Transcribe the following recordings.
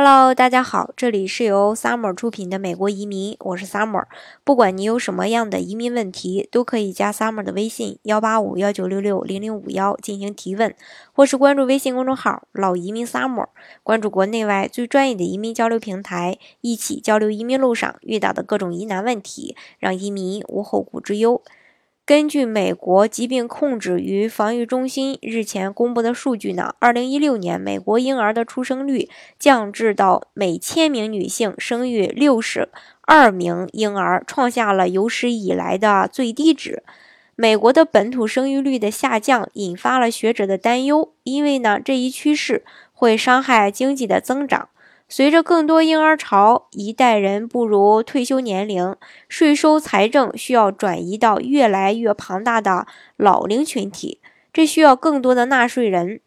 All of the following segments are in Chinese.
Hello，大家好，这里是由 Summer 出品的美国移民，我是 Summer。不管你有什么样的移民问题，都可以加 Summer 的微信幺八五幺九六六零零五幺进行提问，或是关注微信公众号“老移民 Summer”，关注国内外最专业的移民交流平台，一起交流移民路上遇到的各种疑难问题，让移民无后顾之忧。根据美国疾病控制与防御中心日前公布的数据呢，二零一六年美国婴儿的出生率降至到每千名女性生育六十二名婴儿，创下了有史以来的最低值。美国的本土生育率的下降引发了学者的担忧，因为呢这一趋势会伤害经济的增长。随着更多婴儿潮，一代人步入退休年龄，税收财政需要转移到越来越庞大的老龄群体，这需要更多的纳税人。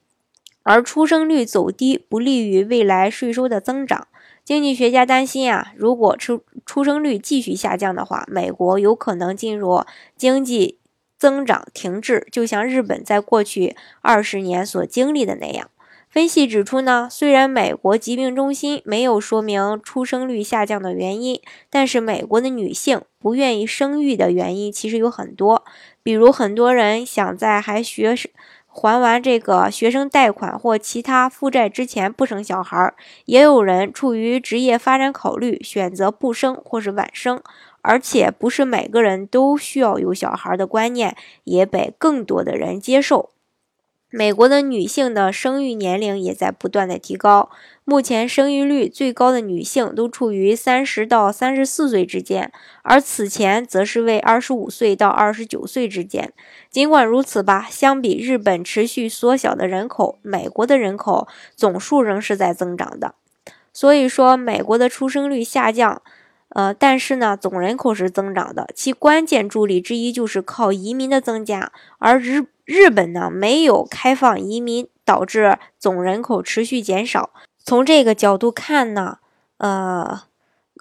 而出生率走低不利于未来税收的增长。经济学家担心啊，如果出出生率继续下降的话，美国有可能进入经济增长停滞，就像日本在过去二十年所经历的那样。分析指出呢，虽然美国疾病中心没有说明出生率下降的原因，但是美国的女性不愿意生育的原因其实有很多，比如很多人想在还学生还完这个学生贷款或其他负债之前不生小孩，也有人出于职业发展考虑选择不生或是晚生，而且不是每个人都需要有小孩的观念也被更多的人接受。美国的女性的生育年龄也在不断的提高，目前生育率最高的女性都处于三十到三十四岁之间，而此前则是为二十五岁到二十九岁之间。尽管如此吧，相比日本持续缩小的人口，美国的人口总数仍是在增长的。所以说，美国的出生率下降，呃，但是呢，总人口是增长的，其关键助力之一就是靠移民的增加，而日。日本呢没有开放移民，导致总人口持续减少。从这个角度看呢，呃，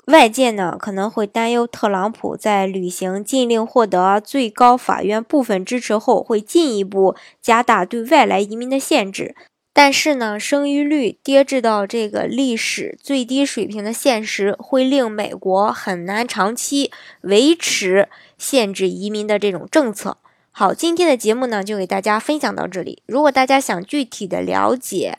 外界呢可能会担忧特朗普在履行禁令获得最高法院部分支持后，会进一步加大对外来移民的限制。但是呢，生育率跌至到这个历史最低水平的现实，会令美国很难长期维持限制移民的这种政策。好，今天的节目呢，就给大家分享到这里。如果大家想具体的了解，